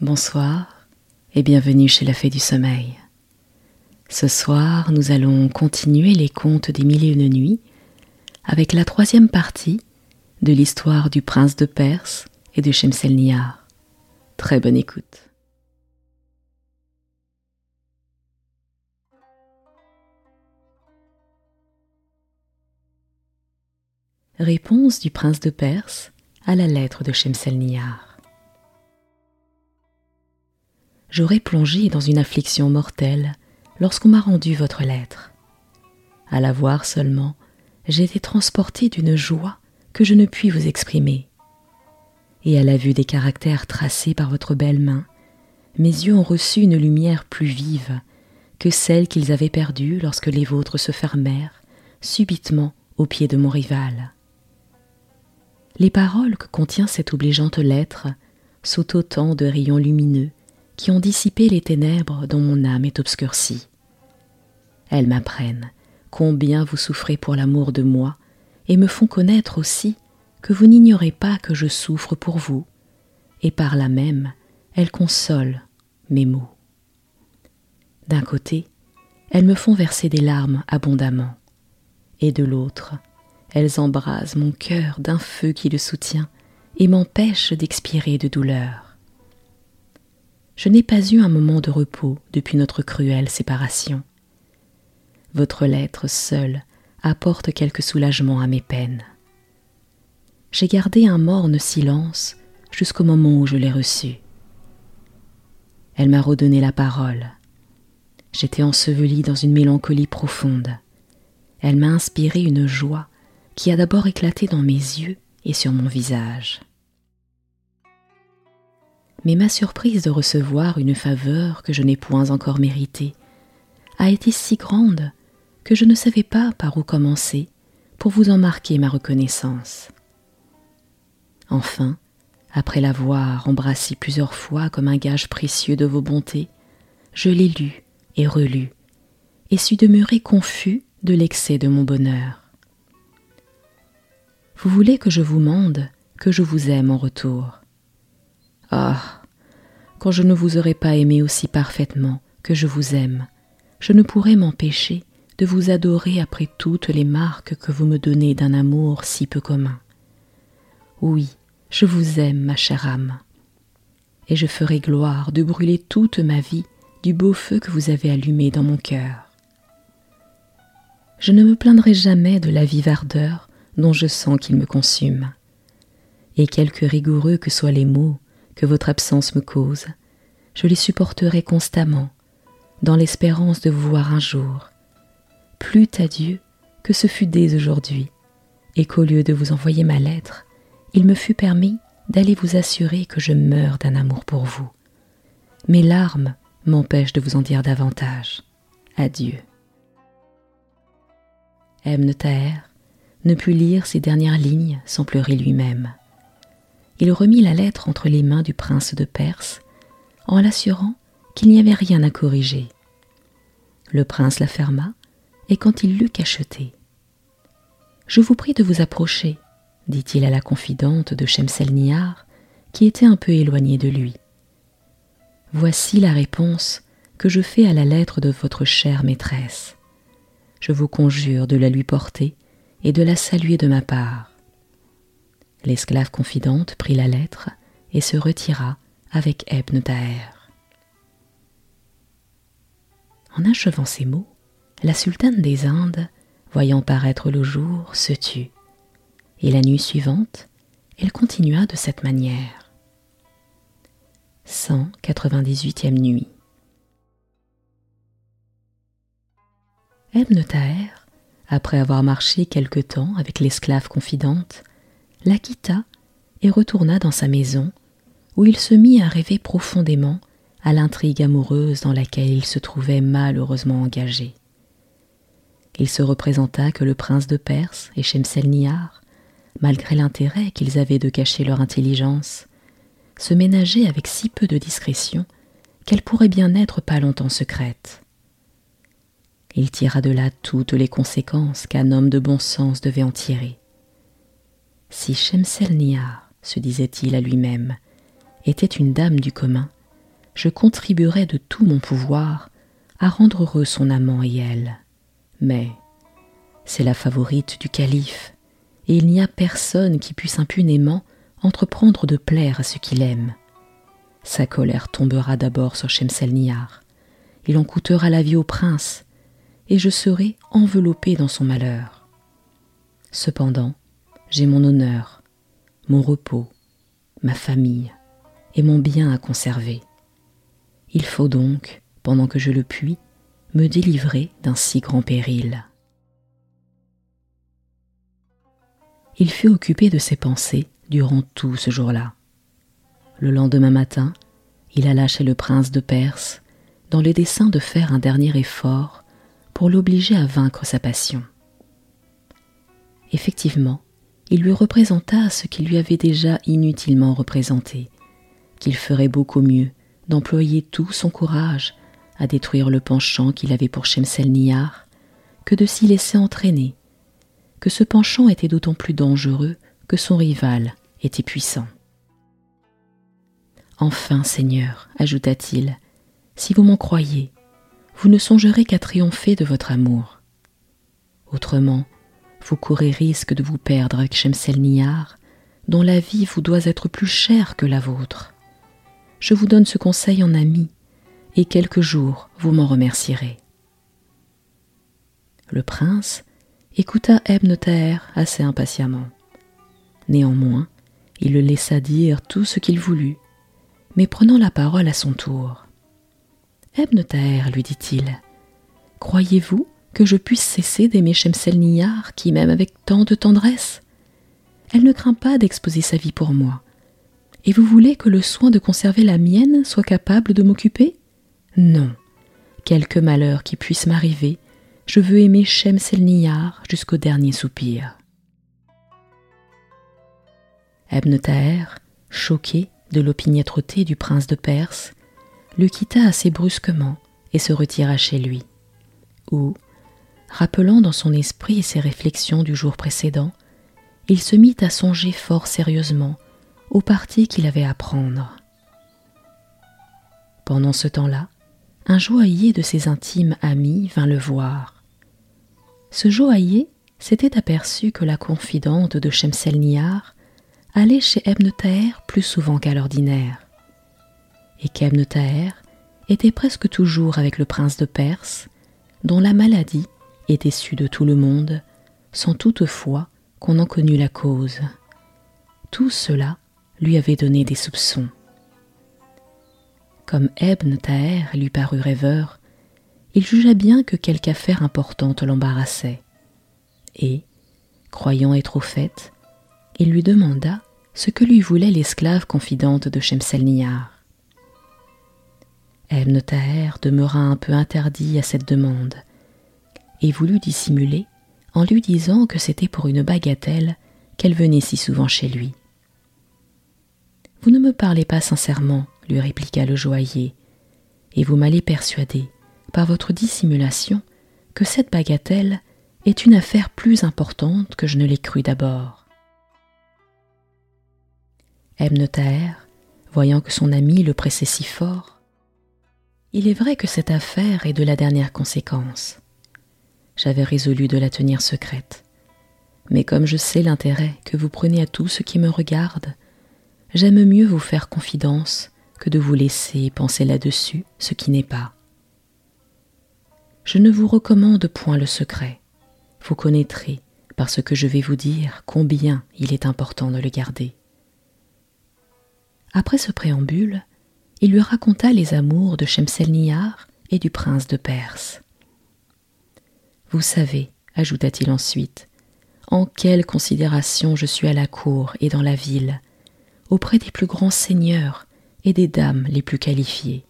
Bonsoir et bienvenue chez la Fée du Sommeil. Ce soir, nous allons continuer les contes des mille et une nuits avec la troisième partie de l'histoire du prince de Perse et de Shemselnihar. Très bonne écoute. Réponse du prince de Perse à la lettre de Shemselnihar. J'aurais plongé dans une affliction mortelle lorsqu'on m'a rendu votre lettre. À la voir seulement, j'ai été transporté d'une joie que je ne puis vous exprimer. Et à la vue des caractères tracés par votre belle main, mes yeux ont reçu une lumière plus vive que celle qu'ils avaient perdue lorsque les vôtres se fermèrent subitement au pied de mon rival. Les paroles que contient cette obligeante lettre sont autant de rayons lumineux qui ont dissipé les ténèbres dont mon âme est obscurcie. Elles m'apprennent combien vous souffrez pour l'amour de moi et me font connaître aussi que vous n'ignorez pas que je souffre pour vous, et par là même elles consolent mes maux. D'un côté, elles me font verser des larmes abondamment, et de l'autre, elles embrasent mon cœur d'un feu qui le soutient et m'empêche d'expirer de douleur. Je n'ai pas eu un moment de repos depuis notre cruelle séparation. Votre lettre seule apporte quelque soulagement à mes peines. J'ai gardé un morne silence jusqu'au moment où je l'ai reçue. Elle m'a redonné la parole. J'étais ensevelie dans une mélancolie profonde. Elle m'a inspiré une joie qui a d'abord éclaté dans mes yeux et sur mon visage. Mais ma surprise de recevoir une faveur que je n'ai point encore méritée a été si grande que je ne savais pas par où commencer pour vous en marquer ma reconnaissance. Enfin, après l'avoir embrassé plusieurs fois comme un gage précieux de vos bontés, je l'ai lu et relu, et suis demeuré confus de l'excès de mon bonheur. Vous voulez que je vous mande que je vous aime en retour. Ah. Quand je ne vous aurais pas aimé aussi parfaitement que je vous aime, je ne pourrais m'empêcher de vous adorer après toutes les marques que vous me donnez d'un amour si peu commun. Oui, je vous aime, ma chère âme, et je ferai gloire de brûler toute ma vie du beau feu que vous avez allumé dans mon cœur. Je ne me plaindrai jamais de la vive ardeur dont je sens qu'il me consume. Et quelque rigoureux que soient les maux que votre absence me cause, je les supporterai constamment, dans l'espérance de vous voir un jour. Plus à Dieu que ce fut dès aujourd'hui, et qu'au lieu de vous envoyer ma lettre, il me fut permis d'aller vous assurer que je meurs d'un amour pour vous. Mes larmes m'empêchent de vous en dire davantage. Adieu. M ne put lire ces dernières lignes sans pleurer lui-même. Il remit la lettre entre les mains du prince de Perse en l'assurant qu'il n'y avait rien à corriger. Le prince la ferma et quand il l'eut cachetée, Je vous prie de vous approcher, dit-il à la confidente de Shemselnihar, qui était un peu éloignée de lui. Voici la réponse que je fais à la lettre de votre chère maîtresse. Je vous conjure de la lui porter et de la saluer de ma part. L'esclave confidente prit la lettre et se retira avec Ebn Taher. En achevant ces mots, la sultane des Indes, voyant paraître le jour, se tut, et la nuit suivante, elle continua de cette manière. 198e nuit. Ebn Taher après avoir marché quelque temps avec l'esclave confidente, la quitta et retourna dans sa maison, où il se mit à rêver profondément à l'intrigue amoureuse dans laquelle il se trouvait malheureusement engagé. Il se représenta que le prince de Perse et Shemselnihar, malgré l'intérêt qu'ils avaient de cacher leur intelligence, se ménageaient avec si peu de discrétion qu'elle pourrait bien n'être pas longtemps secrète. Il tira de là toutes les conséquences qu'un homme de bon sens devait en tirer. Si Shemselnihar, se disait-il à lui-même, était une dame du commun je contribuerai de tout mon pouvoir à rendre heureux son amant et elle. Mais c'est la favorite du calife, et il n'y a personne qui puisse impunément entreprendre de plaire à ce qu'il aime. Sa colère tombera d'abord sur Shemselnihar, il en coûtera la vie au prince, et je serai enveloppé dans son malheur. Cependant, j'ai mon honneur, mon repos, ma famille et mon bien à conserver. Il faut donc, pendant que je le puis, me délivrer d'un si grand péril. Il fut occupé de ses pensées durant tout ce jour-là. Le lendemain matin, il alla chez le prince de Perse dans le dessein de faire un dernier effort pour l'obliger à vaincre sa passion. Effectivement, il lui représenta ce qu'il lui avait déjà inutilement représenté, qu'il ferait beaucoup mieux d'employer tout son courage à détruire le penchant qu'il avait pour Shemselnihar que de s'y laisser entraîner, que ce penchant était d'autant plus dangereux que son rival était puissant. Enfin, Seigneur, ajouta-t-il, si vous m'en croyez, vous ne songerez qu'à triompher de votre amour. Autrement, vous courez risque de vous perdre avec Shemselnihar, dont la vie vous doit être plus chère que la vôtre. Je vous donne ce conseil en ami, et quelques jours vous m'en remercierez. Le prince écouta Ebn Thaher assez impatiemment. Néanmoins, il le laissa dire tout ce qu'il voulut, mais prenant la parole à son tour. Ebn Thaher, lui dit-il, croyez-vous que je puisse cesser d'aimer Shemselnihar qui m'aime avec tant de tendresse Elle ne craint pas d'exposer sa vie pour moi. Et vous voulez que le soin de conserver la mienne soit capable de m'occuper? Non. Quelque malheur qui puisse m'arriver, je veux aimer Shemselnihar jusqu'au dernier soupir. Ebn Thaher, choqué de l'opiniâtreté du prince de Perse, le quitta assez brusquement et se retira chez lui, rappelant dans son esprit ses réflexions du jour précédent, il se mit à songer fort sérieusement au parti qu'il avait à prendre. Pendant ce temps-là, un joaillier de ses intimes amis vint le voir. Ce joaillier s'était aperçu que la confidente de Shemselnihar allait chez Ebn Thaher plus souvent qu'à l'ordinaire, et qu'Ebn Thaher était presque toujours avec le prince de Perse, dont la maladie et déçu de tout le monde, sans toutefois qu'on en connût la cause. Tout cela lui avait donné des soupçons. Comme Ebn Thaher lui parut rêveur, il jugea bien que quelque affaire importante l'embarrassait, et, croyant être au fait, il lui demanda ce que lui voulait l'esclave confidente de Shemselnihar. Ebn Thaher demeura un peu interdit à cette demande, et voulut dissimuler en lui disant que c'était pour une bagatelle qu'elle venait si souvent chez lui. Vous ne me parlez pas sincèrement, lui répliqua le joaillier, et vous m'allez persuader, par votre dissimulation, que cette bagatelle est une affaire plus importante que je ne l'ai cru d'abord. Ebn voyant que son ami le pressait si fort, il est vrai que cette affaire est de la dernière conséquence j'avais résolu de la tenir secrète. Mais comme je sais l'intérêt que vous prenez à tout ce qui me regarde, j'aime mieux vous faire confidence que de vous laisser penser là-dessus ce qui n'est pas. Je ne vous recommande point le secret. Vous connaîtrez, par ce que je vais vous dire, combien il est important de le garder. Après ce préambule, il lui raconta les amours de Shemselnihar et du prince de Perse. Vous savez, ajouta-t-il ensuite, en quelle considération je suis à la cour et dans la ville, auprès des plus grands seigneurs et des dames les plus qualifiées.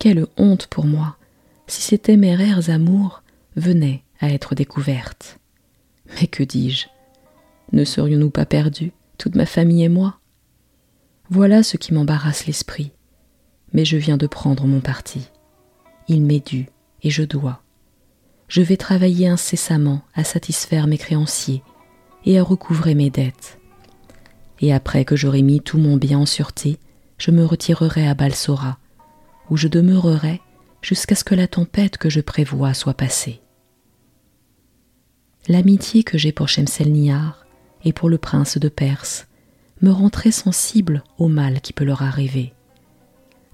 Quelle honte pour moi si ces téméraires amours venaient à être découvertes. Mais que dis-je? Ne serions-nous pas perdus, toute ma famille et moi? Voilà ce qui m'embarrasse l'esprit, mais je viens de prendre mon parti. Il m'est dû, et je dois, je vais travailler incessamment à satisfaire mes créanciers et à recouvrer mes dettes. Et après que j'aurai mis tout mon bien en sûreté, je me retirerai à Balsora où je demeurerai jusqu'à ce que la tempête que je prévois soit passée. L'amitié que j'ai pour Shemselnihar et pour le prince de Perse me rend très sensible au mal qui peut leur arriver.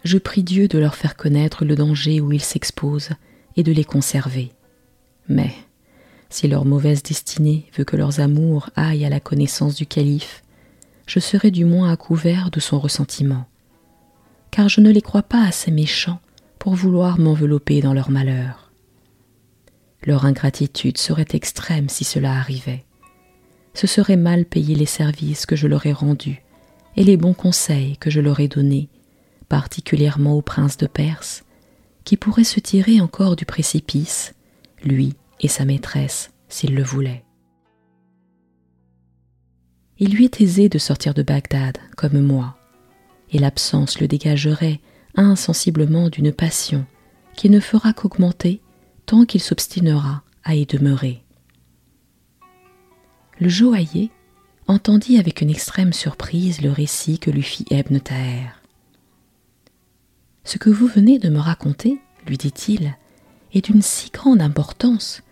Je prie Dieu de leur faire connaître le danger où ils s'exposent et de les conserver. Mais, si leur mauvaise destinée veut que leurs amours aillent à la connaissance du calife, je serai du moins à couvert de son ressentiment, car je ne les crois pas assez méchants pour vouloir m'envelopper dans leur malheur. Leur ingratitude serait extrême si cela arrivait. Ce serait mal payer les services que je leur ai rendus et les bons conseils que je leur ai donnés, particulièrement au prince de Perse, qui pourrait se tirer encore du précipice, lui et sa maîtresse, s'il le voulait. Il lui est aisé de sortir de Bagdad, comme moi, et l'absence le dégagerait insensiblement d'une passion qui ne fera qu'augmenter tant qu'il s'obstinera à y demeurer. Le joaillier entendit avec une extrême surprise le récit que lui fit Ebn Taher. Ce que vous venez de me raconter, lui dit-il, est d'une si grande importance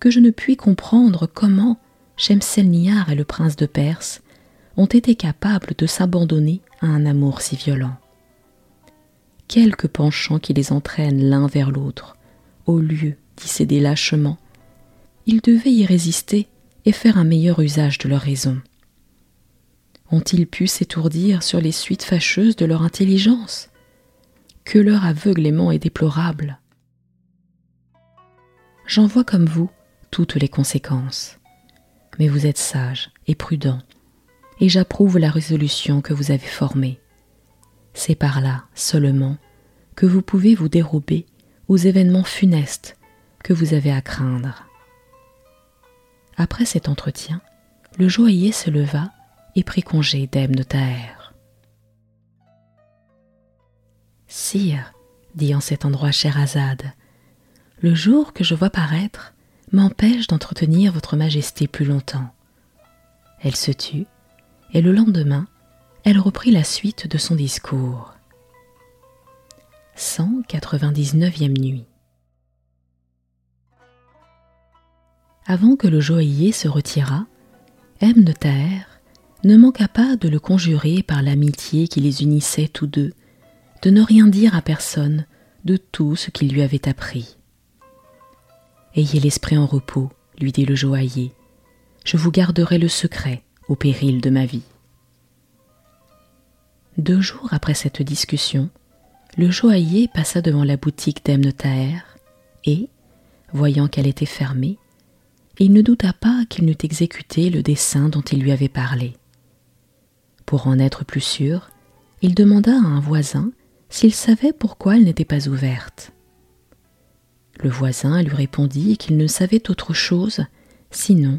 que je ne puis comprendre comment Shemselnihar et le prince de Perse ont été capables de s'abandonner à un amour si violent. Quelques penchants qui les entraînent l'un vers l'autre, au lieu d'y céder lâchement, ils devaient y résister et faire un meilleur usage de leur raison. Ont-ils pu s'étourdir sur les suites fâcheuses de leur intelligence? Que leur aveuglément est déplorable J'en vois comme vous toutes les conséquences. Mais vous êtes sage et prudent, et j'approuve la résolution que vous avez formée. C'est par là seulement que vous pouvez vous dérober aux événements funestes que vous avez à craindre. Après cet entretien, le joaillier se leva et prit congé d'Ebn Taher. Sire, dit en cet endroit Scheherazade, le jour que je vois paraître m'empêche d'entretenir votre majesté plus longtemps. Elle se tut, et le lendemain, elle reprit la suite de son discours. 199e nuit. Avant que le joaillier se retirât, Ebn Taher ne manqua pas de le conjurer par l'amitié qui les unissait tous deux, de ne rien dire à personne de tout ce qu'il lui avait appris. Ayez l'esprit en repos, lui dit le joaillier, je vous garderai le secret au péril de ma vie. Deux jours après cette discussion, le joaillier passa devant la boutique d'Ebn et, voyant qu'elle était fermée, il ne douta pas qu'il n'eût exécuté le dessein dont il lui avait parlé. Pour en être plus sûr, il demanda à un voisin s'il savait pourquoi elle n'était pas ouverte. Le voisin lui répondit qu'il ne savait autre chose sinon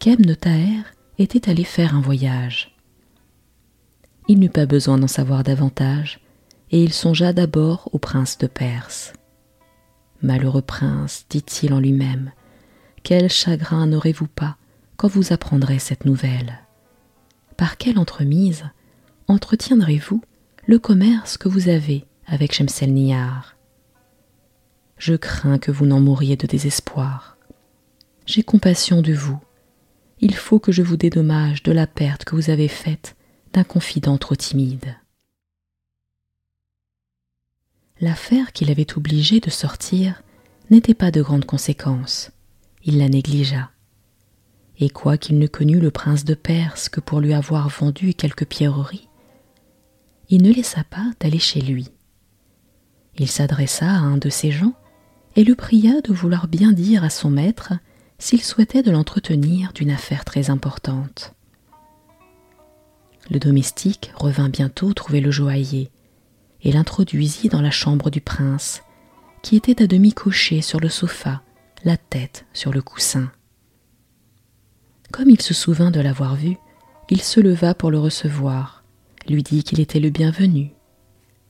qu'Ebn Taher était allé faire un voyage. Il n'eut pas besoin d'en savoir davantage, et il songea d'abord au prince de Perse. Malheureux prince, dit-il en lui-même, quel chagrin n'aurez-vous pas quand vous apprendrez cette nouvelle? Par quelle entremise entretiendrez-vous le commerce que vous avez avec Shemselnihar Je crains que vous n'en mouriez de désespoir. J'ai compassion de vous. Il faut que je vous dédommage de la perte que vous avez faite d'un confident trop timide. L'affaire qui l'avait obligé de sortir n'était pas de grande conséquence. Il la négligea. Et quoiqu'il ne connût le prince de Perse que pour lui avoir vendu quelques pierreries, il ne laissa pas d'aller chez lui. Il s'adressa à un de ses gens et le pria de vouloir bien dire à son maître s'il souhaitait de l'entretenir d'une affaire très importante. Le domestique revint bientôt trouver le joaillier et l'introduisit dans la chambre du prince, qui était à demi couché sur le sofa, la tête sur le coussin. Comme il se souvint de l'avoir vu, il se leva pour le recevoir, lui dit qu'il était le bienvenu.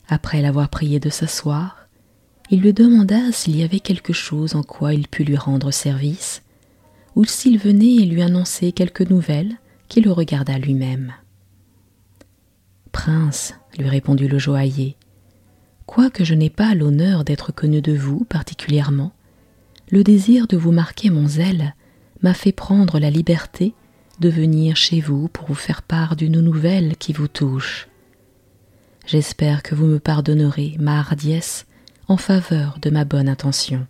Après l'avoir prié de s'asseoir, il lui demanda s'il y avait quelque chose en quoi il pût lui rendre service, ou s'il venait et lui annoncer quelque nouvelle qui le regarda lui-même. Prince, lui répondit le joaillier, Quoique je n'ai pas l'honneur d'être connu de vous particulièrement, le désir de vous marquer mon zèle m'a fait prendre la liberté de venir chez vous pour vous faire part d'une nouvelle qui vous touche. J'espère que vous me pardonnerez ma hardiesse en faveur de ma bonne intention.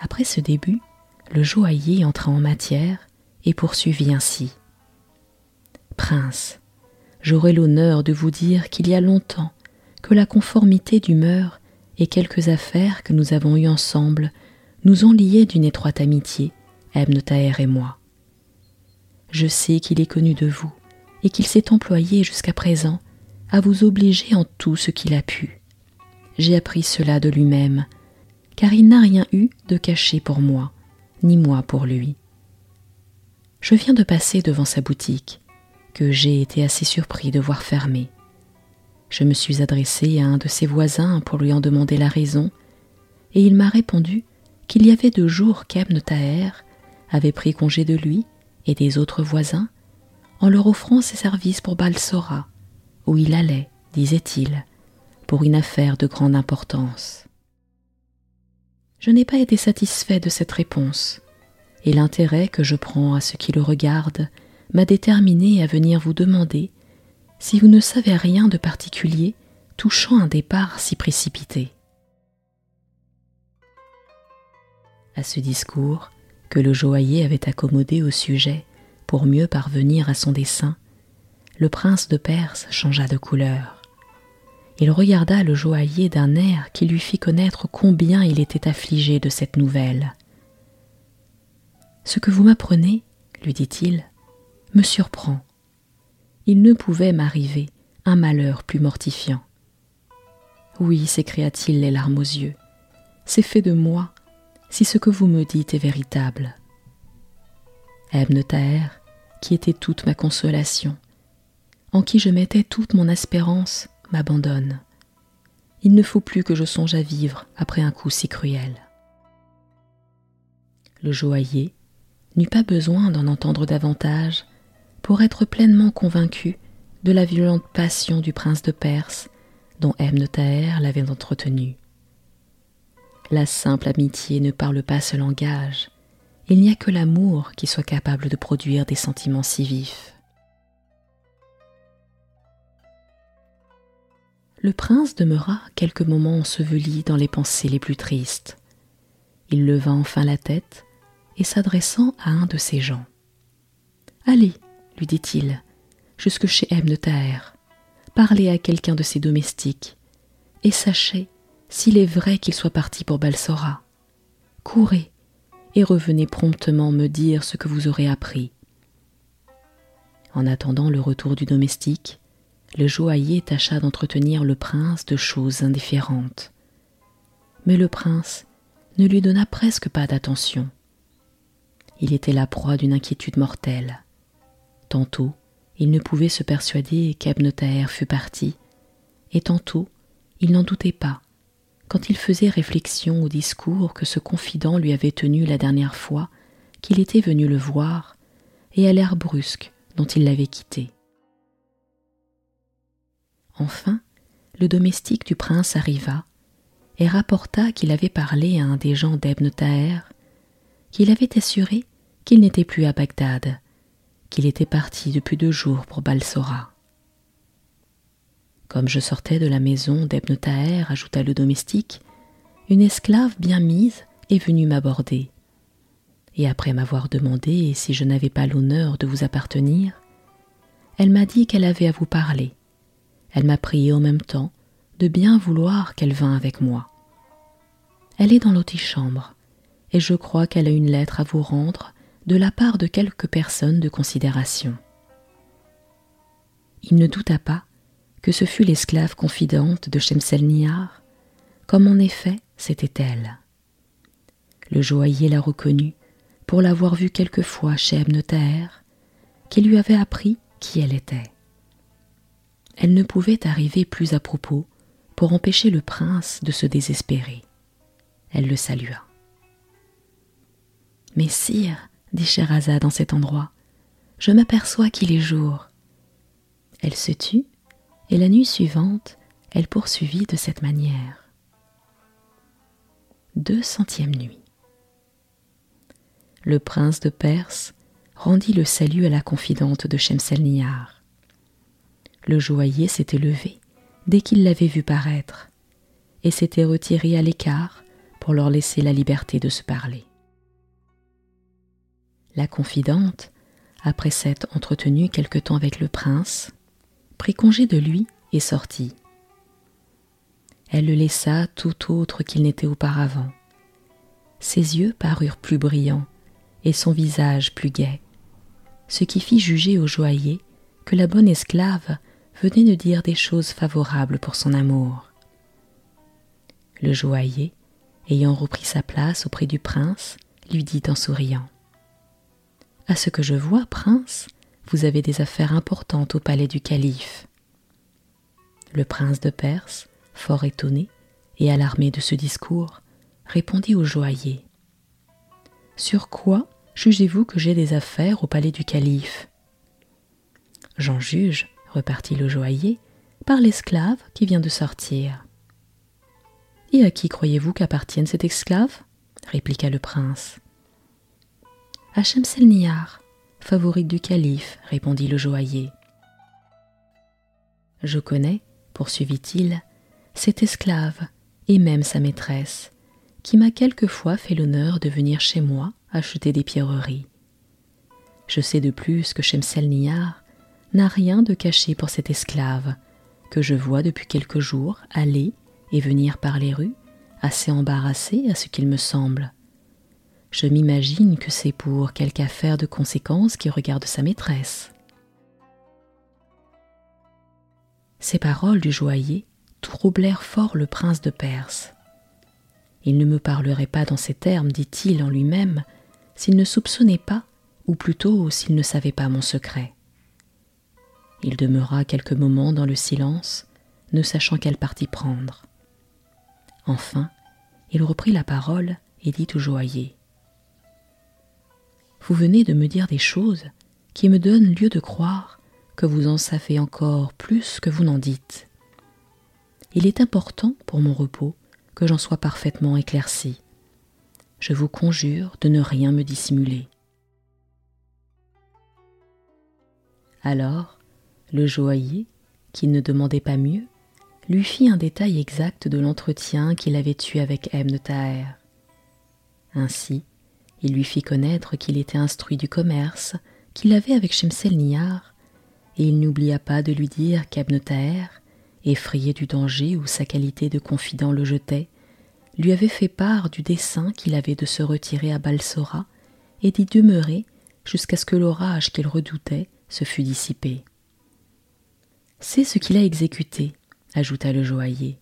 Après ce début, le joaillier entra en matière et poursuivit ainsi. Prince, j'aurai l'honneur de vous dire qu'il y a longtemps que la conformité d'humeur et quelques affaires que nous avons eues ensemble nous ont liés d'une étroite amitié, Ebn et moi. Je sais qu'il est connu de vous et qu'il s'est employé jusqu'à présent à vous obliger en tout ce qu'il a pu. J'ai appris cela de lui-même, car il n'a rien eu de caché pour moi, ni moi pour lui. Je viens de passer devant sa boutique, que j'ai été assez surpris de voir fermée. Je me suis adressé à un de ses voisins pour lui en demander la raison, et il m'a répondu qu'il y avait deux jours qu'Ebn Taher avait pris congé de lui et des autres voisins en leur offrant ses services pour Balsora, où il allait, disait-il, pour une affaire de grande importance. Je n'ai pas été satisfait de cette réponse, et l'intérêt que je prends à ce qui le regarde m'a déterminé à venir vous demander si vous ne savez rien de particulier touchant un départ si précipité. À ce discours, que le joaillier avait accommodé au sujet pour mieux parvenir à son dessein, le prince de Perse changea de couleur. Il regarda le joaillier d'un air qui lui fit connaître combien il était affligé de cette nouvelle. Ce que vous m'apprenez, lui dit-il, me surprend. Il ne pouvait m'arriver un malheur plus mortifiant. Oui, s'écria-t-il les larmes aux yeux, c'est fait de moi si ce que vous me dites est véritable. Ebn Taher, qui était toute ma consolation, en qui je mettais toute mon espérance, m'abandonne. Il ne faut plus que je songe à vivre après un coup si cruel. Le joaillier n'eut pas besoin d'en entendre davantage pour être pleinement convaincu de la violente passion du prince de Perse dont Ebn Taher l'avait entretenu. La simple amitié ne parle pas ce langage. Il n'y a que l'amour qui soit capable de produire des sentiments si vifs. Le prince demeura quelques moments enseveli dans les pensées les plus tristes. Il leva enfin la tête et s'adressant à un de ses gens. Allez, lui dit-il, jusque chez Ebn Taher, parlez à quelqu'un de ses domestiques, et sachez s'il est vrai qu'il soit parti pour Balsora. Courez et revenez promptement me dire ce que vous aurez appris. En attendant le retour du domestique, le joaillier tâcha d'entretenir le prince de choses indifférentes. Mais le prince ne lui donna presque pas d'attention. Il était la proie d'une inquiétude mortelle. Tantôt, il ne pouvait se persuader qu'Ebn fût parti, et tantôt, il n'en doutait pas, quand il faisait réflexion au discours que ce confident lui avait tenu la dernière fois qu'il était venu le voir, et à l'air brusque dont il l'avait quitté. Enfin, le domestique du prince arriva et rapporta qu'il avait parlé à un des gens d'Ebn Taher, qu'il avait assuré qu'il n'était plus à Bagdad, qu'il était parti depuis deux jours pour Balsora. Comme je sortais de la maison d'Ebn Taher, ajouta le domestique, une esclave bien mise est venue m'aborder. Et après m'avoir demandé si je n'avais pas l'honneur de vous appartenir, elle m'a dit qu'elle avait à vous parler elle m'a prié en même temps de bien vouloir qu'elle vînt avec moi. Elle est dans l'antichambre, et je crois qu'elle a une lettre à vous rendre de la part de quelques personnes de considération. Il ne douta pas que ce fût l'esclave confidente de Shemselnihar, comme en effet c'était elle. Le joaillier la reconnut pour l'avoir vue quelquefois chez Ebn qui lui avait appris qui elle était elle ne pouvait arriver plus à propos pour empêcher le prince de se désespérer. Elle le salua. Mais sire, dit Scheherazade en cet endroit, je m'aperçois qu'il est jour. Elle se tut, et la nuit suivante, elle poursuivit de cette manière. Deux centième nuit. Le prince de Perse rendit le salut à la confidente de Shemselnihar. Le joaillier s'était levé dès qu'il l'avait vue paraître et s'était retiré à l'écart pour leur laisser la liberté de se parler. La confidente, après s'être entretenue quelque temps avec le prince, prit congé de lui et sortit. Elle le laissa tout autre qu'il n'était auparavant. Ses yeux parurent plus brillants et son visage plus gai, ce qui fit juger au joaillier que la bonne esclave venait de dire des choses favorables pour son amour. Le joaillier, ayant repris sa place auprès du prince, lui dit en souriant À ce que je vois, prince, vous avez des affaires importantes au palais du calife. Le prince de Perse, fort étonné et alarmé de ce discours, répondit au joaillier Sur quoi jugez-vous que j'ai des affaires au palais du calife? J'en juge, repartit le joaillier, par l'esclave qui vient de sortir. Et à qui croyez-vous qu'appartienne cet esclave? répliqua le prince. À Shemselnihar, favorite du calife, répondit le joaillier. Je connais, poursuivit-il, cette esclave et même sa maîtresse, qui m'a quelquefois fait l'honneur de venir chez moi acheter des pierreries. Je sais de plus que Shemselnihar n'a rien de caché pour cette esclave, que je vois depuis quelques jours aller et venir par les rues, assez embarrassée à ce qu'il me semble. Je m'imagine que c'est pour quelque affaire de conséquence qui regarde sa maîtresse. Ces paroles du joaillier troublèrent fort le prince de Perse. Il ne me parlerait pas dans ces termes, dit-il en lui-même, s'il ne soupçonnait pas, ou plutôt s'il ne savait pas mon secret. Il demeura quelques moments dans le silence, ne sachant quel parti prendre. Enfin, il reprit la parole et dit au joaillier Vous venez de me dire des choses qui me donnent lieu de croire que vous en savez encore plus que vous n'en dites. Il est important pour mon repos que j'en sois parfaitement éclairci. Je vous conjure de ne rien me dissimuler. Alors, le joaillier, qui ne demandait pas mieux, lui fit un détail exact de l'entretien qu'il avait eu avec Ebn Taher. Ainsi, il lui fit connaître qu'il était instruit du commerce qu'il avait avec Shemsel Nihar, et il n'oublia pas de lui dire qu'Ebn Taher, effrayé du danger où sa qualité de confident le jetait, lui avait fait part du dessein qu'il avait de se retirer à Balsora et d'y demeurer jusqu'à ce que l'orage qu'il redoutait se fût dissipé. C'est ce qu'il a exécuté, ajouta le joaillier,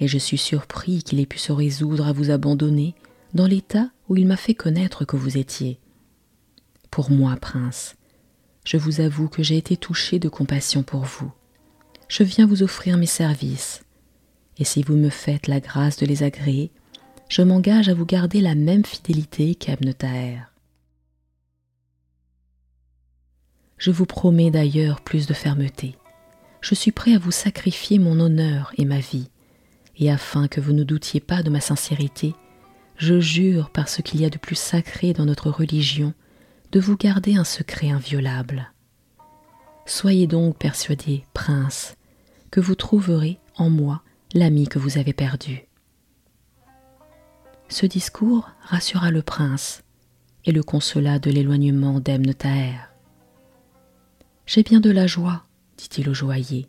et je suis surpris qu'il ait pu se résoudre à vous abandonner dans l'état où il m'a fait connaître que vous étiez. Pour moi, prince, je vous avoue que j'ai été touché de compassion pour vous. Je viens vous offrir mes services, et si vous me faites la grâce de les agréer, je m'engage à vous garder la même fidélité qu'Ebn Je vous promets d'ailleurs plus de fermeté je suis prêt à vous sacrifier mon honneur et ma vie, et afin que vous ne doutiez pas de ma sincérité, je jure par ce qu'il y a de plus sacré dans notre religion de vous garder un secret inviolable. Soyez donc persuadé, prince, que vous trouverez en moi l'ami que vous avez perdu. Ce discours rassura le prince et le consola de l'éloignement d'Ebn J'ai bien de la joie dit-il au joaillier,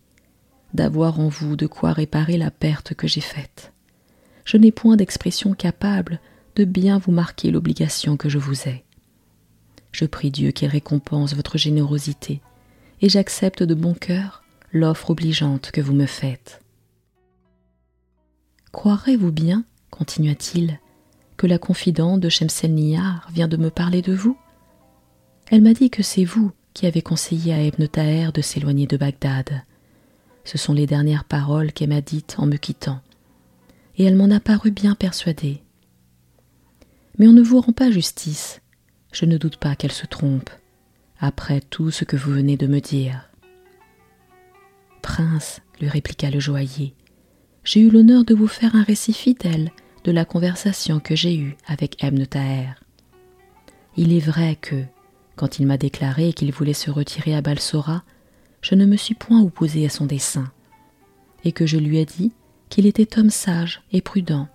d'avoir en vous de quoi réparer la perte que j'ai faite. Je n'ai point d'expression capable de bien vous marquer l'obligation que je vous ai. Je prie Dieu qu'il récompense votre générosité, et j'accepte de bon cœur l'offre obligeante que vous me faites. Croirez-vous bien, continua-t-il, que la confidente de Shemselnihar vient de me parler de vous? Elle m'a dit que c'est vous qui avait conseillé à Ebn Taher de s'éloigner de Bagdad. Ce sont les dernières paroles qu'elle m'a dites en me quittant, et elle m'en a paru bien persuadée. Mais on ne vous rend pas justice, je ne doute pas qu'elle se trompe, après tout ce que vous venez de me dire. Prince, lui répliqua le joaillier. J'ai eu l'honneur de vous faire un récit fidèle de la conversation que j'ai eue avec Ebn Taher. Il est vrai que, quand il m'a déclaré qu'il voulait se retirer à Balsora, je ne me suis point opposé à son dessein, et que je lui ai dit qu'il était homme sage et prudent,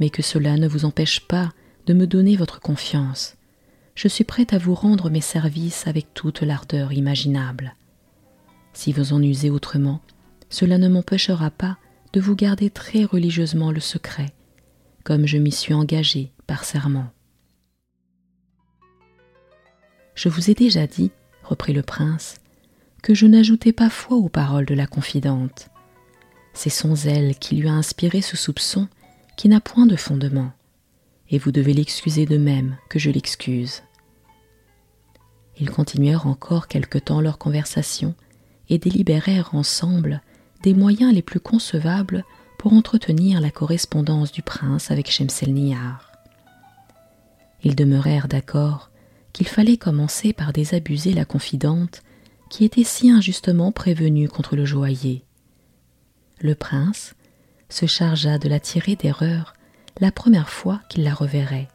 mais que cela ne vous empêche pas de me donner votre confiance. Je suis prêt à vous rendre mes services avec toute l'ardeur imaginable. Si vous en usez autrement, cela ne m'empêchera pas de vous garder très religieusement le secret, comme je m'y suis engagé par serment. Je vous ai déjà dit, reprit le prince, que je n'ajoutais pas foi aux paroles de la confidente. C'est son zèle qui lui a inspiré ce soupçon qui n'a point de fondement, et vous devez l'excuser de même que je l'excuse. Ils continuèrent encore quelque temps leur conversation et délibérèrent ensemble des moyens les plus concevables pour entretenir la correspondance du prince avec Shemselnihar. Ils demeurèrent d'accord qu'il fallait commencer par désabuser la confidente qui était si injustement prévenue contre le joaillier. Le prince se chargea de la tirer d'erreur la première fois qu'il la reverrait,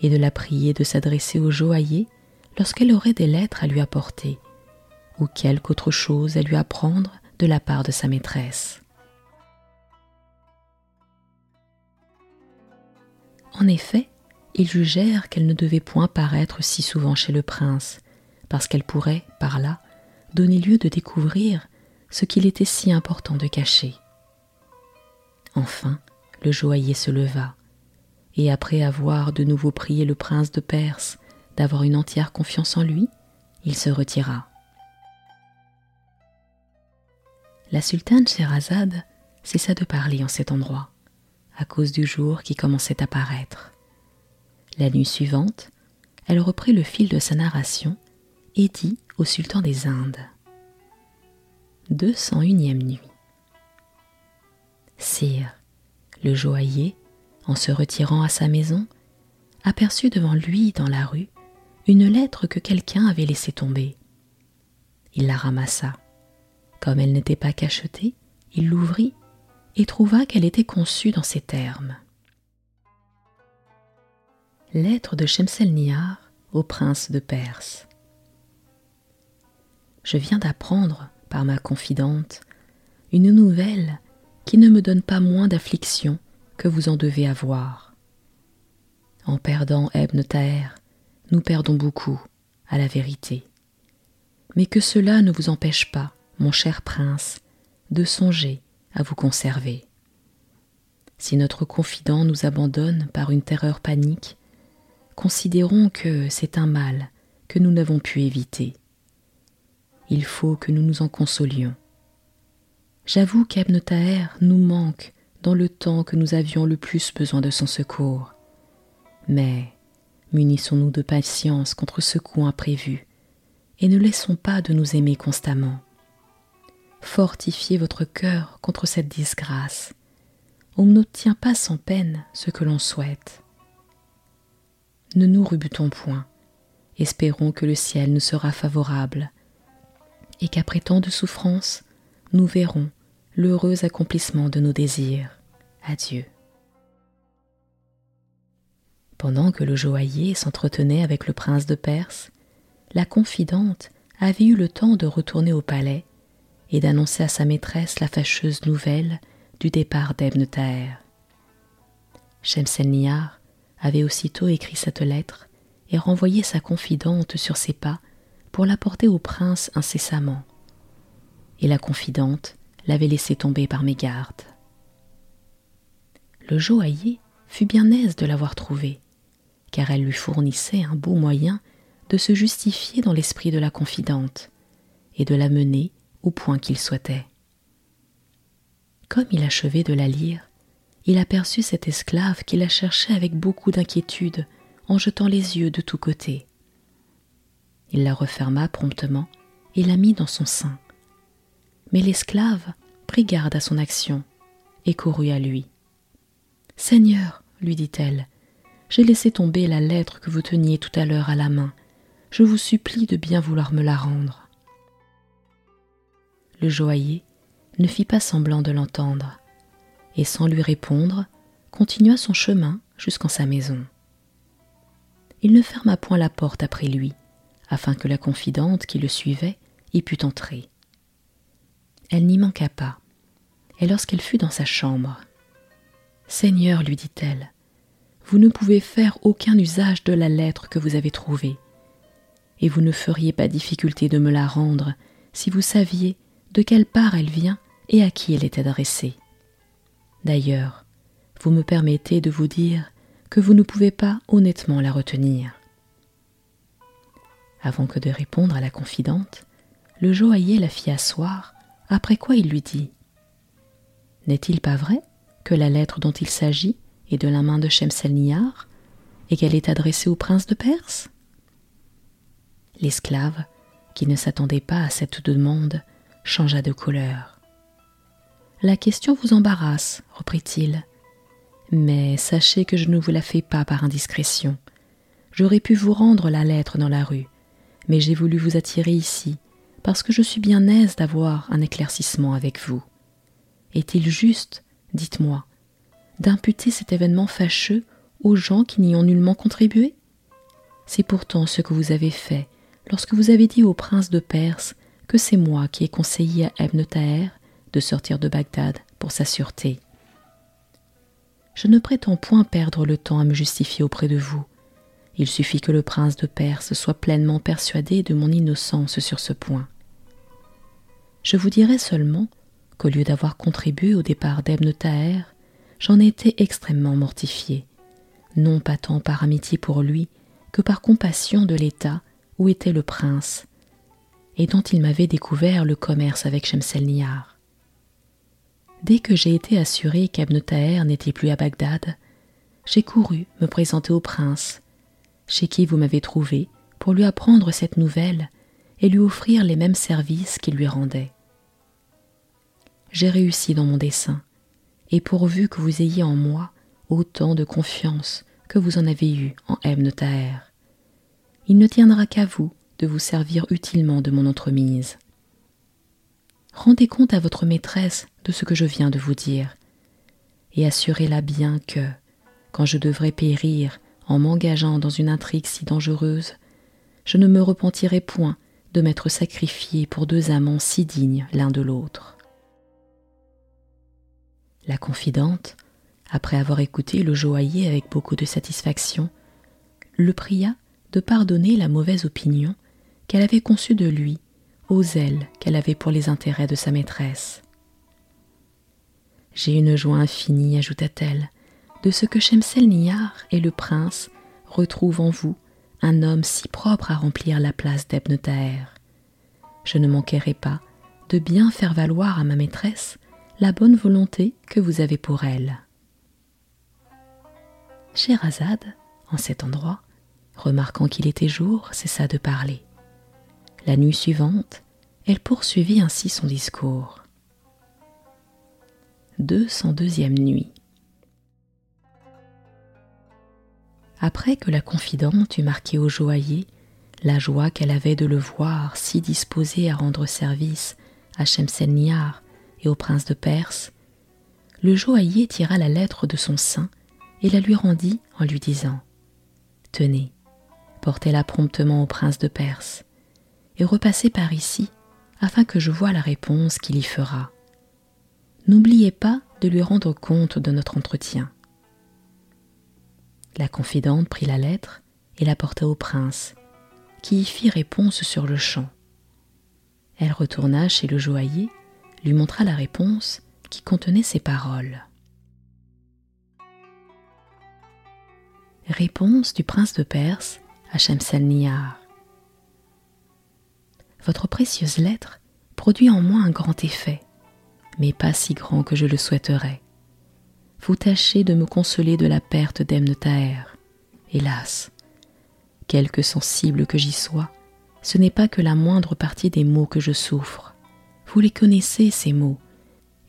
et de la prier de s'adresser au joaillier lorsqu'elle aurait des lettres à lui apporter, ou quelque autre chose à lui apprendre de la part de sa maîtresse. En effet, ils jugèrent qu'elle ne devait point paraître si souvent chez le prince, parce qu'elle pourrait, par là, donner lieu de découvrir ce qu'il était si important de cacher. Enfin, le joaillier se leva, et après avoir de nouveau prié le prince de Perse d'avoir une entière confiance en lui, il se retira. La sultane Sherazade cessa de parler en cet endroit, à cause du jour qui commençait à paraître. La nuit suivante, elle reprit le fil de sa narration et dit au sultan des Indes. 201e nuit. Sire, le joaillier, en se retirant à sa maison, aperçut devant lui dans la rue une lettre que quelqu'un avait laissée tomber. Il la ramassa. Comme elle n'était pas cachetée, il l'ouvrit et trouva qu'elle était conçue dans ces termes. Lettre de Shemselnihar au prince de Perse. Je viens d'apprendre par ma confidente une nouvelle qui ne me donne pas moins d'affliction que vous en devez avoir. En perdant Ebn Taher, nous perdons beaucoup, à la vérité. Mais que cela ne vous empêche pas, mon cher prince, de songer à vous conserver. Si notre confident nous abandonne par une terreur panique, considérons que c'est un mal que nous n'avons pu éviter. Il faut que nous nous en consolions. J'avoue qu'Ebn Taher nous manque dans le temps que nous avions le plus besoin de son secours. Mais munissons-nous de patience contre ce coup imprévu, et ne laissons pas de nous aimer constamment. Fortifiez votre cœur contre cette disgrâce. On n'obtient pas sans peine ce que l'on souhaite. Ne nous rebutons point, espérons que le ciel nous sera favorable, et qu'après tant de souffrances, nous verrons l'heureux accomplissement de nos désirs. Adieu. Pendant que le joaillier s'entretenait avec le prince de Perse, la confidente avait eu le temps de retourner au palais et d'annoncer à sa maîtresse la fâcheuse nouvelle du départ d'Ebn Taher. Shemselnihar avait aussitôt écrit cette lettre et renvoyé sa confidente sur ses pas pour l'apporter au prince incessamment. Et la confidente l'avait laissé tomber par mégarde. Le joaillier fut bien aise de l'avoir trouvée, car elle lui fournissait un beau moyen de se justifier dans l'esprit de la confidente et de la mener au point qu'il souhaitait. Comme il achevait de la lire, il aperçut cette esclave qui la cherchait avec beaucoup d'inquiétude en jetant les yeux de tous côtés. Il la referma promptement et la mit dans son sein. Mais l'esclave prit garde à son action et courut à lui. Seigneur, lui dit-elle, j'ai laissé tomber la lettre que vous teniez tout à l'heure à la main. Je vous supplie de bien vouloir me la rendre. Le joaillier, ne fit pas semblant de l'entendre, et sans lui répondre, continua son chemin jusqu'en sa maison. Il ne ferma point la porte après lui, afin que la confidente qui le suivait y pût entrer. Elle n'y manqua pas, et lorsqu'elle fut dans sa chambre, Seigneur, lui dit-elle, vous ne pouvez faire aucun usage de la lettre que vous avez trouvée, et vous ne feriez pas difficulté de me la rendre si vous saviez de quelle part elle vient et à qui elle est adressée. D'ailleurs, vous me permettez de vous dire que vous ne pouvez pas honnêtement la retenir. Avant que de répondre à la confidente, le joaillier la fit asseoir, après quoi il lui dit N'est-il pas vrai que la lettre dont il s'agit est de la main de Shemselnihar et qu'elle est adressée au prince de Perse? L'esclave, qui ne s'attendait pas à cette demande, changea de couleur. La question vous embarrasse, reprit-il. Mais sachez que je ne vous la fais pas par indiscrétion. J'aurais pu vous rendre la lettre dans la rue, mais j'ai voulu vous attirer ici, parce que je suis bien aise d'avoir un éclaircissement avec vous. Est-il juste, dites-moi, d'imputer cet événement fâcheux aux gens qui n'y ont nullement contribué? C'est pourtant ce que vous avez fait lorsque vous avez dit au prince de Perse que c'est moi qui ai conseillé à Ebn Taher de sortir de Bagdad pour sa sûreté. Je ne prétends point perdre le temps à me justifier auprès de vous. Il suffit que le prince de Perse soit pleinement persuadé de mon innocence sur ce point. Je vous dirai seulement qu'au lieu d'avoir contribué au départ d'Ebn Taher, j'en étais extrêmement mortifié, non pas tant par amitié pour lui que par compassion de l'état où était le prince, et dont il m'avait découvert le commerce avec Shemselnihar. Dès que j'ai été assuré qu'Ebn Taher n'était plus à Bagdad, j'ai couru me présenter au prince, chez qui vous m'avez trouvé, pour lui apprendre cette nouvelle et lui offrir les mêmes services qu'il lui rendait. J'ai réussi dans mon dessein, et pourvu que vous ayez en moi autant de confiance que vous en avez eu en Ebn Taher, il ne tiendra qu'à vous de vous servir utilement de mon entremise. Rendez compte à votre maîtresse de ce que je viens de vous dire, et assurez-la bien que, quand je devrais périr en m'engageant dans une intrigue si dangereuse, je ne me repentirai point de m'être sacrifié pour deux amants si dignes l'un de l'autre. La confidente, après avoir écouté le joaillier avec beaucoup de satisfaction, le pria de pardonner la mauvaise opinion qu'elle avait conçue de lui, au zèle qu'elle avait pour les intérêts de sa maîtresse. J'ai une joie infinie, ajouta-t-elle, de ce que Shemselnihar et le prince retrouvent en vous un homme si propre à remplir la place d'Ebn. Je ne manquerai pas de bien faire valoir à ma maîtresse la bonne volonté que vous avez pour elle. Scheherazade, en cet endroit, remarquant qu'il était jour, cessa de parler. La nuit suivante, elle poursuivit ainsi son discours. 202e nuit. Après que la confidente eut marqué au joaillier la joie qu'elle avait de le voir si disposé à rendre service à Shemselnihar et au prince de Perse, le joaillier tira la lettre de son sein et la lui rendit en lui disant Tenez, portez-la promptement au prince de Perse, et repassez par ici, afin que je voie la réponse qu'il y fera. N'oubliez pas de lui rendre compte de notre entretien. La confidente prit la lettre et la porta au prince, qui y fit réponse sur le champ. Elle retourna chez le joaillier, lui montra la réponse qui contenait ces paroles. Réponse du prince de Perse à Votre précieuse lettre produit en moi un grand effet, mais pas si grand que je le souhaiterais. Vous tâchez de me consoler de la perte d'Emne Taher. Hélas, quelque sensible que j'y sois, ce n'est pas que la moindre partie des maux que je souffre. Vous les connaissez, ces maux,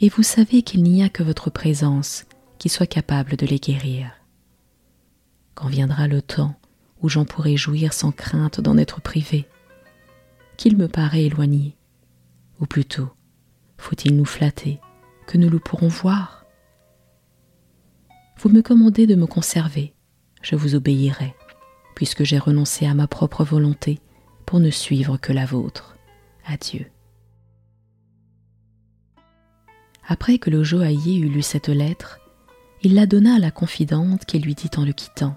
et vous savez qu'il n'y a que votre présence qui soit capable de les guérir. Quand viendra le temps où j'en pourrai jouir sans crainte d'en être privé, qu'il me paraît éloigné, ou plutôt, Faut-il nous flatter que nous le pourrons voir? Vous me commandez de me conserver, je vous obéirai, puisque j'ai renoncé à ma propre volonté pour ne suivre que la vôtre. Adieu. Après que le joaillier eut lu cette lettre, il la donna à la confidente qui lui dit en le quittant.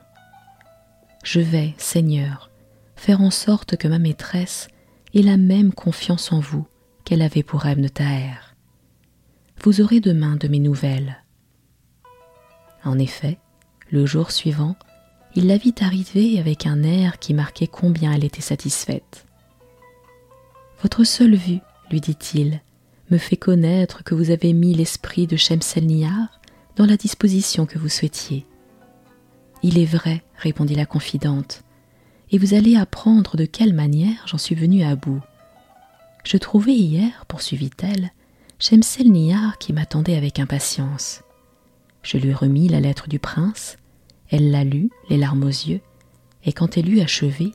Je vais, Seigneur, faire en sorte que ma maîtresse ait la même confiance en vous qu'elle avait pour Ebn Taher. Vous aurez demain de mes nouvelles. En effet, le jour suivant, il la vit arriver avec un air qui marquait combien elle était satisfaite. Votre seule vue, lui dit-il, me fait connaître que vous avez mis l'esprit de Shemselnihar dans la disposition que vous souhaitiez. Il est vrai, répondit la confidente, et vous allez apprendre de quelle manière j'en suis venue à bout. Je trouvais hier, poursuivit-elle, Shemselnihar qui m'attendait avec impatience. Je lui remis la lettre du prince, elle la lut, les larmes aux yeux, et quand elle eut achevé,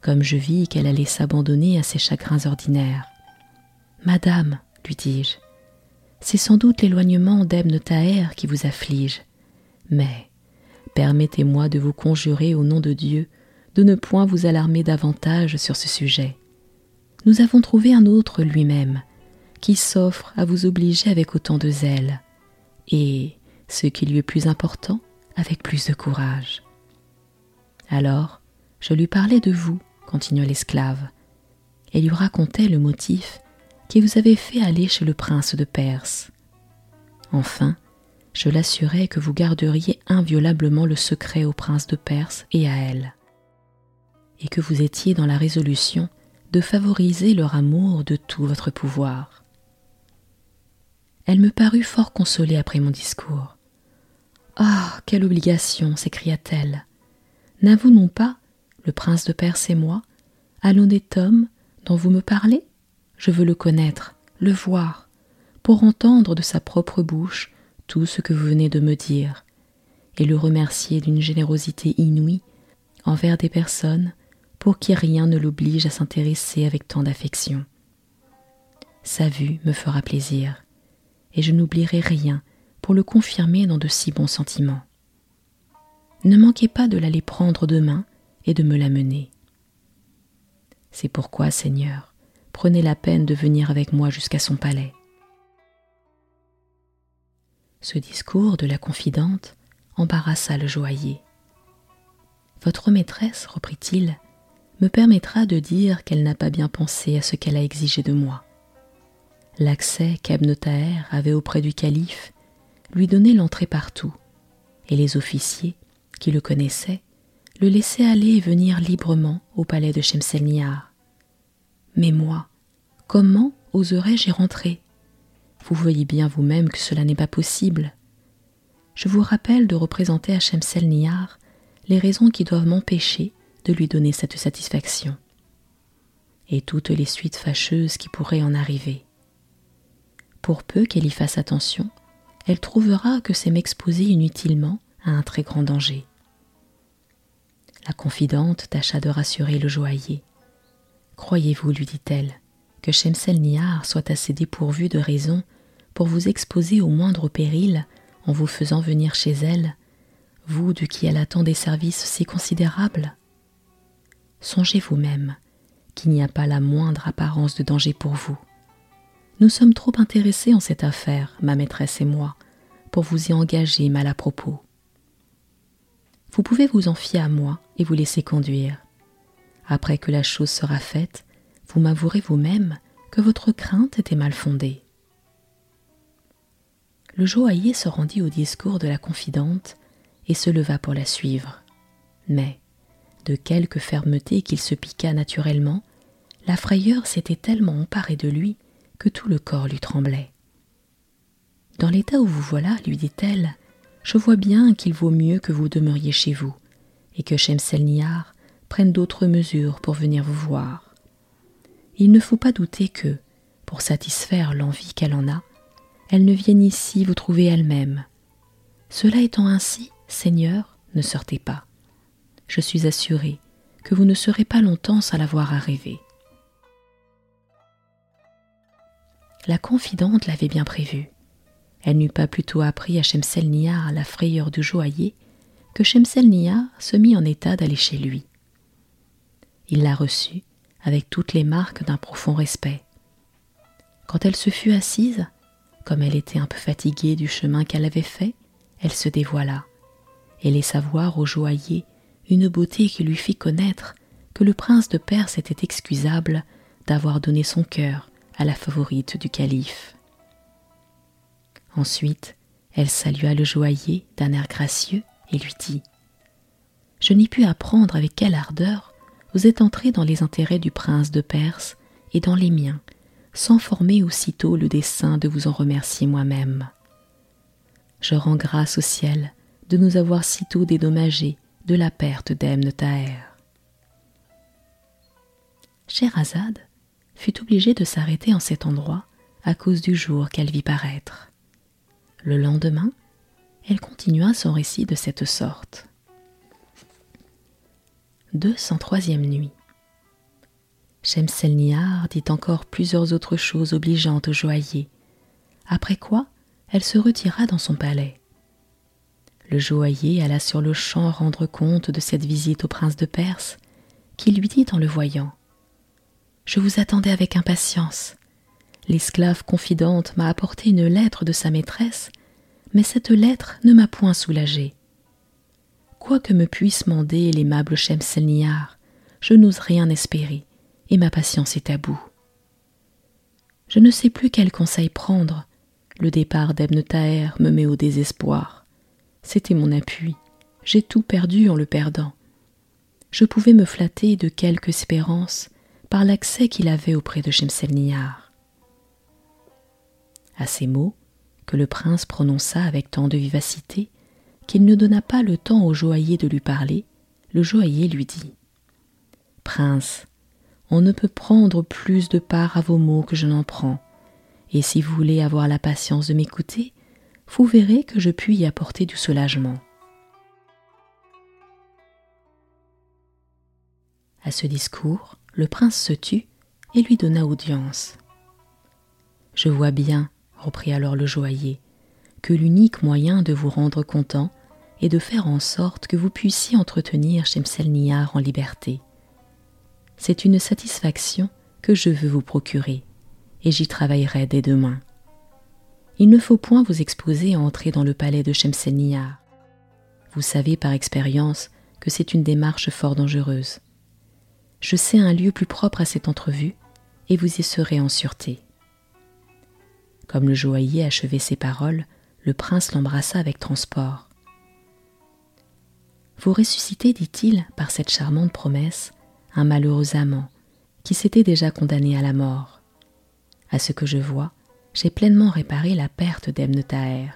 comme je vis qu'elle allait s'abandonner à ses chagrins ordinaires. Madame, lui dis-je, c'est sans doute l'éloignement d'Ebn Taher qui vous afflige, mais permettez-moi de vous conjurer au nom de Dieu de ne point vous alarmer davantage sur ce sujet. Nous avons trouvé un autre lui-même, qui s'offre à vous obliger avec autant de zèle, et, ce qui lui est plus important, avec plus de courage. Alors, je lui parlais de vous, continua l'esclave, et lui racontai le motif qui vous avait fait aller chez le prince de Perse. Enfin, je l'assurai que vous garderiez inviolablement le secret au prince de Perse et à elle, et que vous étiez dans la résolution de favoriser leur amour de tout votre pouvoir. Elle me parut fort consolée après mon discours. Ah, quelle obligation s'écria-t-elle. N'avouons-nous pas, le prince de Perse et moi, à l'honnête homme dont vous me parlez? Je veux le connaître, le voir, pour entendre de sa propre bouche tout ce que vous venez de me dire, et le remercier d'une générosité inouïe envers des personnes pour qui rien ne l'oblige à s'intéresser avec tant d'affection. Sa vue me fera plaisir, et je n'oublierai rien pour le confirmer dans de si bons sentiments. Ne manquez pas de l'aller prendre demain et de me l'amener. C'est pourquoi, Seigneur, prenez la peine de venir avec moi jusqu'à son palais. Ce discours de la confidente embarrassa le joaillier. Votre maîtresse, reprit-il, me permettra de dire qu'elle n'a pas bien pensé à ce qu'elle a exigé de moi. L'accès qu'Ebn Taher avait auprès du calife lui donnait l'entrée partout, et les officiers, qui le connaissaient, le laissaient aller et venir librement au palais de Shemselnihar. Mais moi, comment oserais-je y rentrer? Vous voyez bien vous-même que cela n'est pas possible. Je vous rappelle de représenter à Shemsel Nihar les raisons qui doivent m'empêcher lui donner cette satisfaction, et toutes les suites fâcheuses qui pourraient en arriver. Pour peu qu'elle y fasse attention, elle trouvera que c'est m'exposer inutilement à un très grand danger. La confidente tâcha de rassurer le joaillier. Croyez-vous, lui dit-elle, que Shemselnihar soit assez dépourvue de raison pour vous exposer au moindre péril en vous faisant venir chez elle, vous de qui elle attend des services si considérables? Songez vous-même qu'il n'y a pas la moindre apparence de danger pour vous. Nous sommes trop intéressés en cette affaire, ma maîtresse et moi, pour vous y engager mal à propos. Vous pouvez vous en fier à moi et vous laisser conduire. Après que la chose sera faite, vous m'avouerez vous-même que votre crainte était mal fondée. Le joaillier se rendit au discours de la confidente et se leva pour la suivre. Mais, de quelque fermeté qu'il se piqua naturellement, la frayeur s'était tellement emparée de lui que tout le corps lui tremblait. Dans l'état où vous voilà, lui dit-elle, je vois bien qu'il vaut mieux que vous demeuriez chez vous, et que Shemselnihar prenne d'autres mesures pour venir vous voir. Il ne faut pas douter que, pour satisfaire l'envie qu'elle en a, elle ne vienne ici vous trouver elle-même. Cela étant ainsi, Seigneur, ne sortez pas. Je suis assuré que vous ne serez pas longtemps sans la voir arriver. La confidente l'avait bien prévu. Elle n'eut pas plutôt appris à Shemselnihar la frayeur du joaillier que Shemselnihar se mit en état d'aller chez lui. Il la reçut avec toutes les marques d'un profond respect. Quand elle se fut assise, comme elle était un peu fatiguée du chemin qu'elle avait fait, elle se dévoila et laissa voir au joaillier une beauté qui lui fit connaître que le prince de Perse était excusable d'avoir donné son cœur à la favorite du calife. Ensuite, elle salua le joaillier d'un air gracieux et lui dit Je n'ai pu apprendre avec quelle ardeur vous êtes entré dans les intérêts du prince de Perse et dans les miens, sans former aussitôt le dessein de vous en remercier moi-même. Je rends grâce au ciel de nous avoir sitôt dédommagés de la perte d'Ebn Taher. Scheherazade fut obligée de s'arrêter en cet endroit à cause du jour qu'elle vit paraître. Le lendemain, elle continua son récit de cette sorte. 203e nuit. Shemselnihar dit encore plusieurs autres choses obligeantes au joaillier, après quoi elle se retira dans son palais. Le joaillier alla sur le champ rendre compte de cette visite au prince de Perse, qui lui dit en le voyant Je vous attendais avec impatience. L'esclave confidente m'a apporté une lettre de sa maîtresse, mais cette lettre ne m'a point soulagée. Quoi que me puisse mander l'aimable Shemselnihar, je n'ose rien espérer, et ma patience est à bout. Je ne sais plus quel conseil prendre. Le départ d'Ebn Taher me met au désespoir. C'était mon appui. J'ai tout perdu en le perdant. Je pouvais me flatter de quelque espérance par l'accès qu'il avait auprès de Shemselnihar. À ces mots, que le prince prononça avec tant de vivacité qu'il ne donna pas le temps au joaillier de lui parler, le joaillier lui dit Prince, on ne peut prendre plus de part à vos mots que je n'en prends, et si vous voulez avoir la patience de m'écouter, vous verrez que je puis y apporter du soulagement. À ce discours, le prince se tut et lui donna audience. Je vois bien, reprit alors le joaillier, que l'unique moyen de vous rendre content est de faire en sorte que vous puissiez entretenir Shemselnihar en liberté. C'est une satisfaction que je veux vous procurer, et j'y travaillerai dès demain. Il ne faut point vous exposer à entrer dans le palais de Shemselnihar. Vous savez par expérience que c'est une démarche fort dangereuse. Je sais un lieu plus propre à cette entrevue, et vous y serez en sûreté. Comme le joaillier achevait ces paroles, le prince l'embrassa avec transport. Vous ressuscitez, dit-il, par cette charmante promesse, un malheureux amant qui s'était déjà condamné à la mort. À ce que je vois, j'ai pleinement réparé la perte d'Ebn Taher.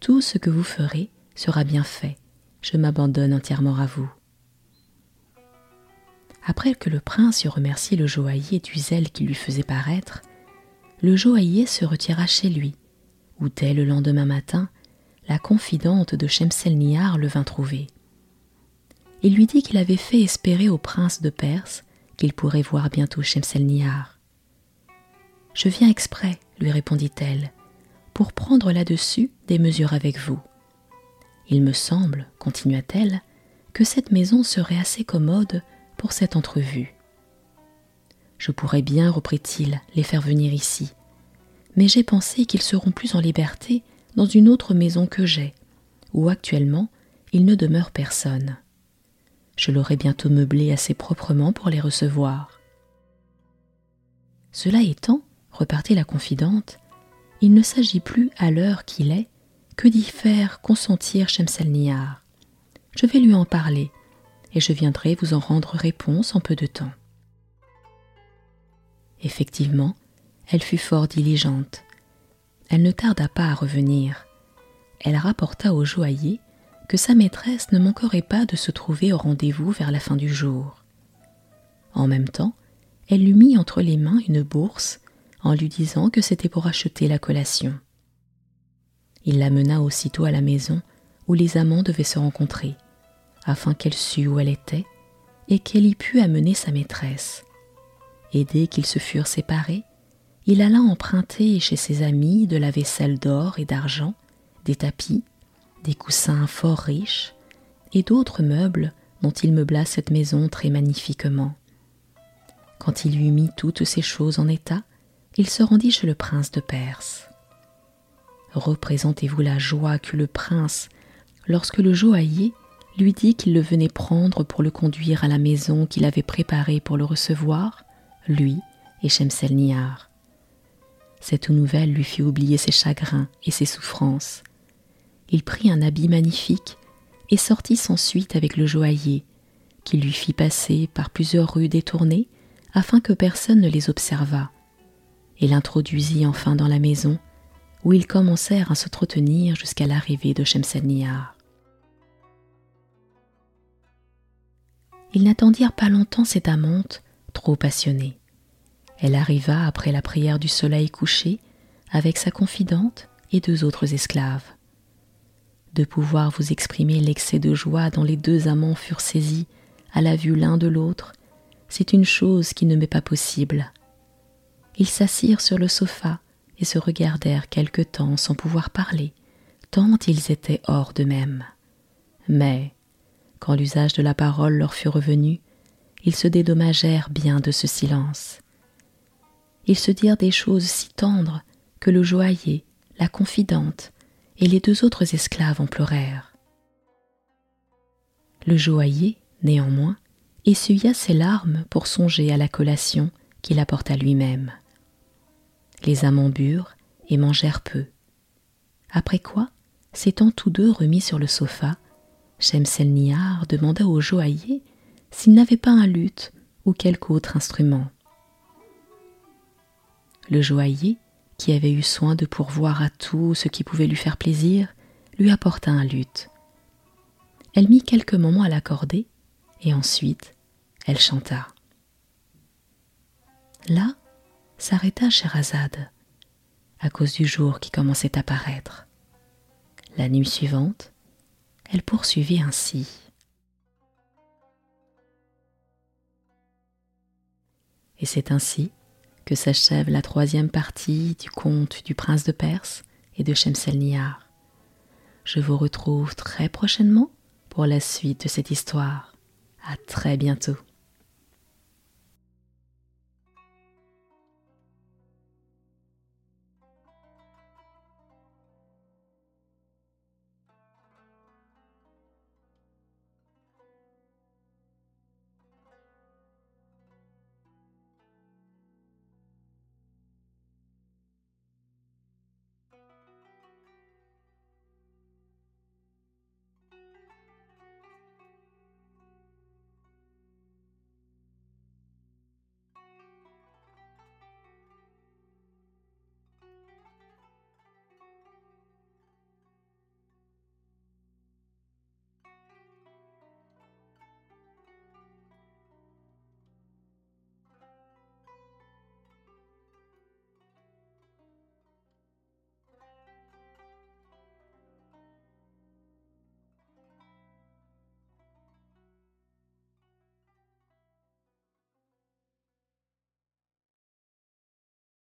Tout ce que vous ferez sera bien fait, je m'abandonne entièrement à vous. Après que le prince eut remercié le joaillier du zèle qu'il lui faisait paraître, le joaillier se retira chez lui, où dès le lendemain matin, la confidente de Shemselnihar le vint trouver. Il lui dit qu'il avait fait espérer au prince de Perse qu'il pourrait voir bientôt Shemselnihar. Je viens exprès, lui répondit-elle, pour prendre là-dessus des mesures avec vous. Il me semble, continua-t-elle, que cette maison serait assez commode pour cette entrevue. Je pourrais bien, reprit-il, les faire venir ici. Mais j'ai pensé qu'ils seront plus en liberté dans une autre maison que j'ai, où actuellement il ne demeure personne. Je l'aurai bientôt meublé assez proprement pour les recevoir. Cela étant, repartit la confidente, il ne s'agit plus à l'heure qu'il est que d'y faire consentir Shemselnihar. Je vais lui en parler, et je viendrai vous en rendre réponse en peu de temps. Effectivement, elle fut fort diligente. Elle ne tarda pas à revenir. Elle rapporta au joaillier que sa maîtresse ne manquerait pas de se trouver au rendez-vous vers la fin du jour. En même temps, elle lui mit entre les mains une bourse en lui disant que c'était pour acheter la collation. Il la mena aussitôt à la maison où les amants devaient se rencontrer, afin qu'elle sût où elle était et qu'elle y pût amener sa maîtresse et dès qu'ils se furent séparés, il alla emprunter chez ses amis de la vaisselle d'or et d'argent, des tapis, des coussins fort riches, et d'autres meubles dont il meubla cette maison très magnifiquement. Quand il eut mis toutes ces choses en état, il se rendit chez le prince de Perse. Représentez-vous la joie qu'eut le prince lorsque le joaillier lui dit qu'il le venait prendre pour le conduire à la maison qu'il avait préparée pour le recevoir, lui et Shemselnihar. Cette nouvelle lui fit oublier ses chagrins et ses souffrances. Il prit un habit magnifique et sortit sans suite avec le joaillier, qui lui fit passer par plusieurs rues détournées afin que personne ne les observât, et l'introduisit enfin dans la maison, où ils commencèrent à s'entretenir jusqu'à l'arrivée de Shemselnihar. Ils n'attendirent pas longtemps cette amante, trop passionnée. Elle arriva après la prière du soleil couché avec sa confidente et deux autres esclaves. De pouvoir vous exprimer l'excès de joie dont les deux amants furent saisis à la vue l'un de l'autre, c'est une chose qui ne m'est pas possible. Ils s'assirent sur le sofa et se regardèrent quelque temps sans pouvoir parler, tant ils étaient hors d'eux-mêmes. Mais quand l'usage de la parole leur fut revenu, ils se dédommagèrent bien de ce silence. Ils se dirent des choses si tendres que le joaillier, la confidente et les deux autres esclaves en pleurèrent. Le joaillier, néanmoins, essuya ses larmes pour songer à la collation qu'il apporta lui-même. Les amants burent et mangèrent peu. Après quoi, s'étant tous deux remis sur le sofa, Shemselnihar demanda au joaillier s'il n'avait pas un luth ou quelque autre instrument. Le joaillier, qui avait eu soin de pourvoir à tout ce qui pouvait lui faire plaisir, lui apporta un luth. Elle mit quelques moments à l'accorder, et ensuite elle chanta. Là s'arrêta Sherazade, à cause du jour qui commençait à paraître. La nuit suivante, elle poursuivit ainsi. Et c'est ainsi que s'achève la troisième partie du conte du prince de Perse et de Shemselnihar. Je vous retrouve très prochainement pour la suite de cette histoire. À très bientôt.